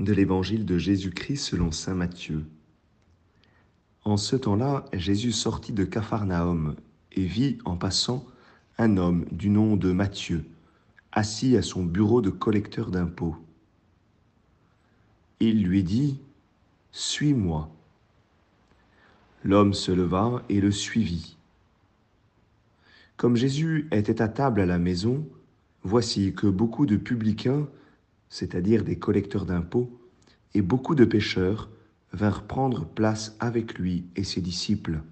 de l'évangile de Jésus-Christ selon Saint Matthieu. En ce temps-là, Jésus sortit de Capharnaüm et vit en passant un homme du nom de Matthieu, assis à son bureau de collecteur d'impôts. Il lui dit, Suis-moi. L'homme se leva et le suivit. Comme Jésus était à table à la maison, voici que beaucoup de publicains c'est-à-dire des collecteurs d'impôts, et beaucoup de pécheurs vinrent prendre place avec lui et ses disciples.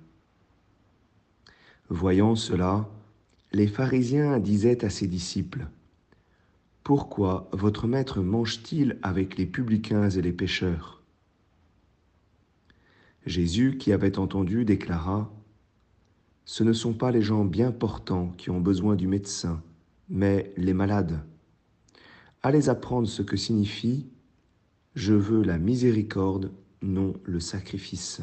Voyant cela, les pharisiens disaient à ses disciples, Pourquoi votre maître mange-t-il avec les publicains et les pécheurs Jésus, qui avait entendu, déclara, Ce ne sont pas les gens bien portants qui ont besoin du médecin, mais les malades. Allez apprendre ce que signifie Je veux la miséricorde, non le sacrifice.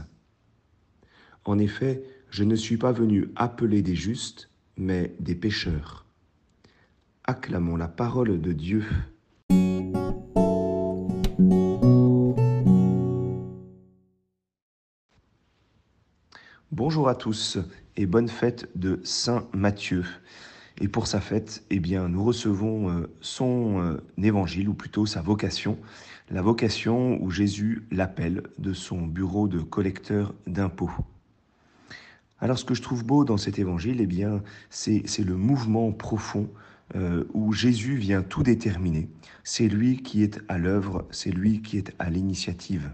En effet, je ne suis pas venu appeler des justes, mais des pécheurs. Acclamons la parole de Dieu. Bonjour à tous et bonne fête de Saint Matthieu. Et pour sa fête, eh bien, nous recevons euh, son euh, évangile, ou plutôt sa vocation, la vocation où Jésus l'appelle de son bureau de collecteur d'impôts. Alors ce que je trouve beau dans cet évangile, eh bien, c'est le mouvement profond euh, où Jésus vient tout déterminer. C'est lui qui est à l'œuvre, c'est lui qui est à l'initiative.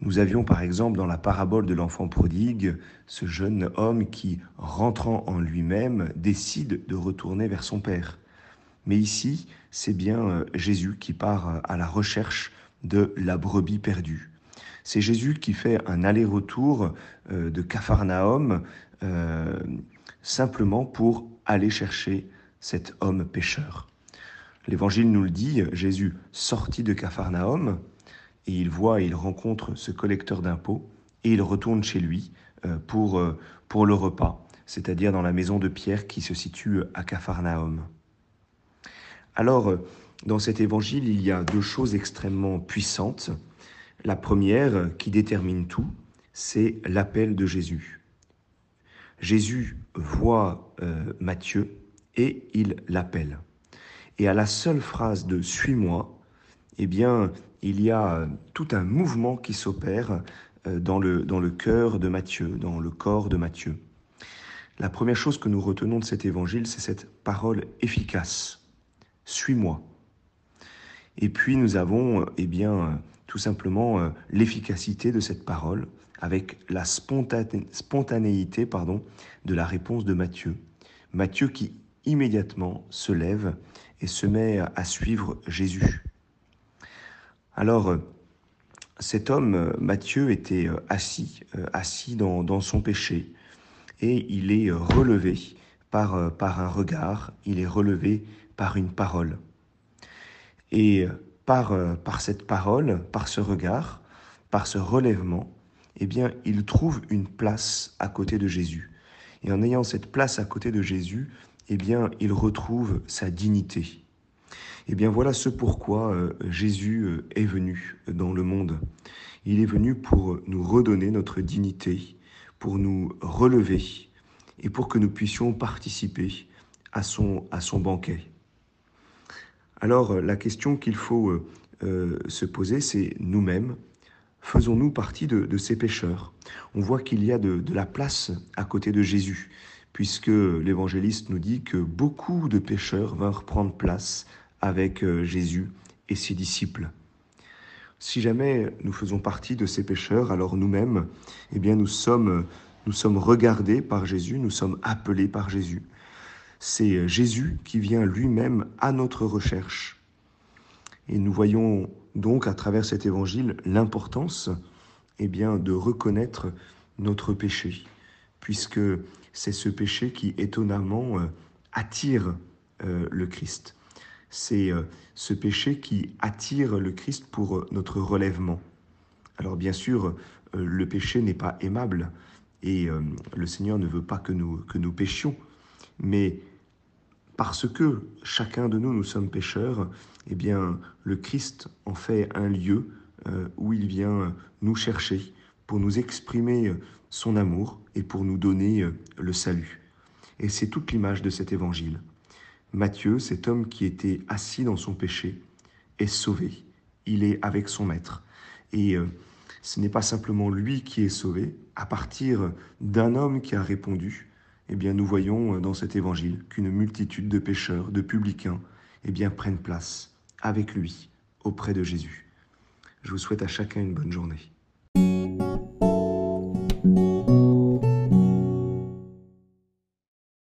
Nous avions par exemple dans la parabole de l'enfant prodigue ce jeune homme qui, rentrant en lui-même, décide de retourner vers son Père. Mais ici, c'est bien euh, Jésus qui part euh, à la recherche de la brebis perdue. C'est Jésus qui fait un aller-retour euh, de Capharnaüm simplement pour aller chercher cet homme pécheur. L'Évangile nous le dit, Jésus sortit de Capharnaüm, et il voit et il rencontre ce collecteur d'impôts et il retourne chez lui euh, pour, euh, pour le repas, c'est-à-dire dans la maison de Pierre qui se situe à Capharnaüm. Alors, euh, dans cet évangile, il y a deux choses extrêmement puissantes. La première, qui détermine tout, c'est l'appel de Jésus. Jésus voit Matthieu et il l'appelle. Et à la seule phrase de Suis-moi, eh bien, il y a euh, tout un mouvement qui s'opère euh, dans le, dans le cœur de Matthieu, dans le corps de Matthieu. La première chose que nous retenons de cet évangile, c'est cette parole efficace. Suis-moi. Et puis nous avons, euh, eh bien, tout simplement l'efficacité de cette parole avec la spontanéité pardon, de la réponse de Matthieu. Matthieu qui immédiatement se lève et se met à suivre Jésus. Alors, euh, cet homme, euh, Matthieu, était euh, assis, assis dans, son péché, et il est relevé par, par un regard, il est relevé par une parole. Et par, par cette parole, par ce regard, par ce relèvement, eh bien, il trouve une place à côté de Jésus. Et en ayant cette place à côté de Jésus, eh bien, il retrouve sa dignité. Eh bien voilà ce pourquoi euh, Jésus euh, est venu dans le monde. Il est venu pour nous redonner notre dignité, pour nous relever et pour que nous puissions participer à son, à son banquet. Alors la question qu'il faut euh, se poser, c'est nous-mêmes, faisons-nous partie de, ces pécheurs? On voit qu'il y a de, de la place à côté de Jésus, puisque l'évangéliste nous dit que beaucoup de pécheurs vinrent prendre place avec euh, Jésus et ses disciples. Si jamais nous faisons partie de ces pécheurs, alors nous-mêmes, eh bien, nous sommes, nous sommes regardés par Jésus, nous sommes appelés par Jésus. C'est Jésus qui vient lui-même à notre recherche. Et nous voyons donc à travers cet évangile l'importance eh bien, de reconnaître notre péché, puisque c'est ce péché qui étonnamment euh, attire euh, le Christ c'est euh, ce péché qui attire le Christ pour euh, notre relèvement. Alors bien sûr, euh, le péché n'est pas aimable et le Seigneur ne veut pas que nous, que nous péchions, mais Parce que chacun de nous, nous sommes pécheurs, eh bien, le Christ en fait un lieu où il vient nous chercher pour nous exprimer son amour et pour nous donner le salut. Et c'est toute l'image de cet évangile. Matthieu, cet homme qui était assis dans son péché, est sauvé. Il est avec son maître. Et euh, ce n'est pas simplement lui qui est sauvé. À partir d'un homme qui a répondu, eh bien, nous voyons euh, dans cet évangile qu'une multitude de pécheurs, de publicains, eh bien, prennent place avec lui auprès de Jésus. Je vous souhaite à chacun une bonne journée.